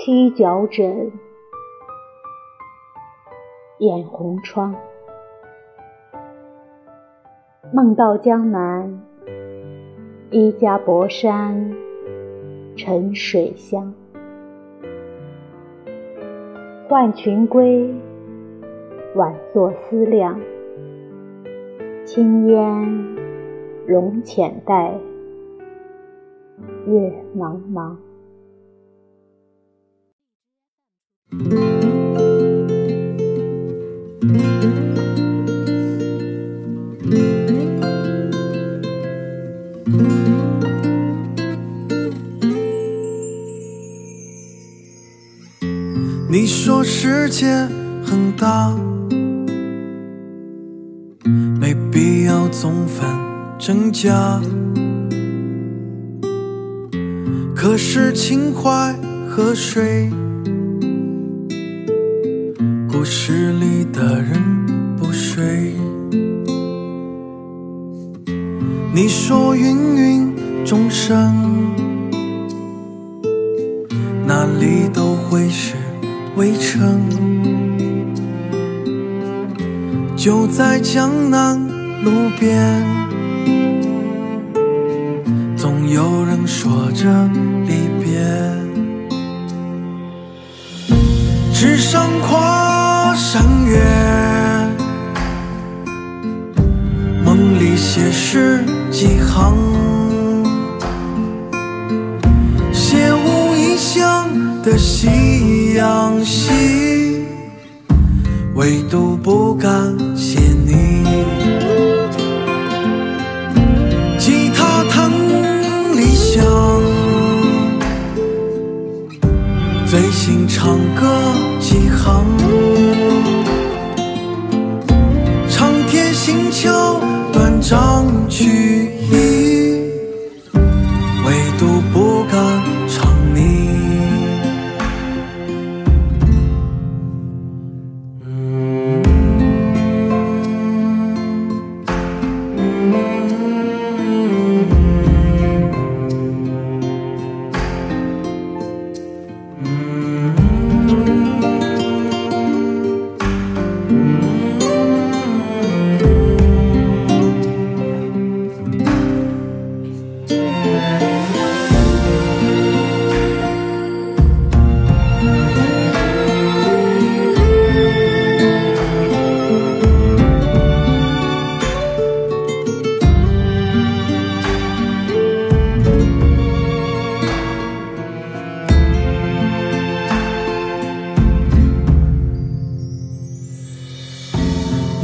七角枕，掩红窗。梦到江南，一家薄衫沉水香。换群归，晚坐思量。轻烟笼浅黛，月茫茫。你说世界很大，没必要总分真假。可是情怀和水，故事里的人不睡。你说芸芸众生，哪里都会是。围城，就在江南路边，总有人说着的夕。阳西，唯独不感谢你。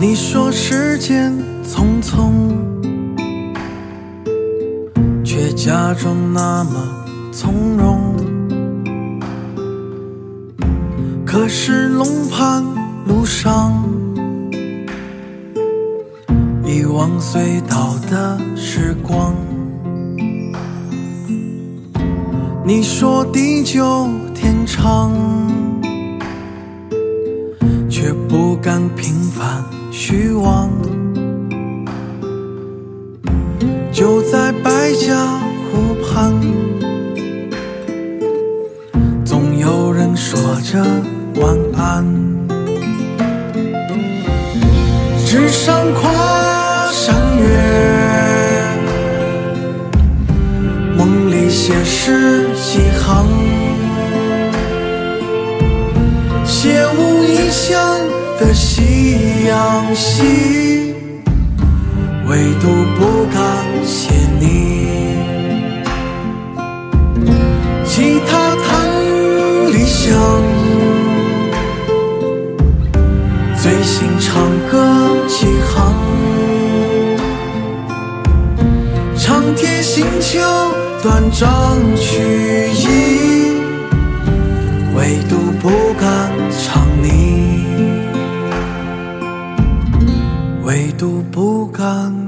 你说时间匆匆，却假装那么从容。可是龙盘路上，遗忘隧道的时光。你说地久天长，却不敢平凡。虚妄，就在百家湖畔，总有人说着晚安。纸上跨山月，梦里写诗几行，夕阳西，唯独不敢写你。吉他弹理想，最心唱歌几行。长天行桥，断章取义，唯独不你。唯独不敢。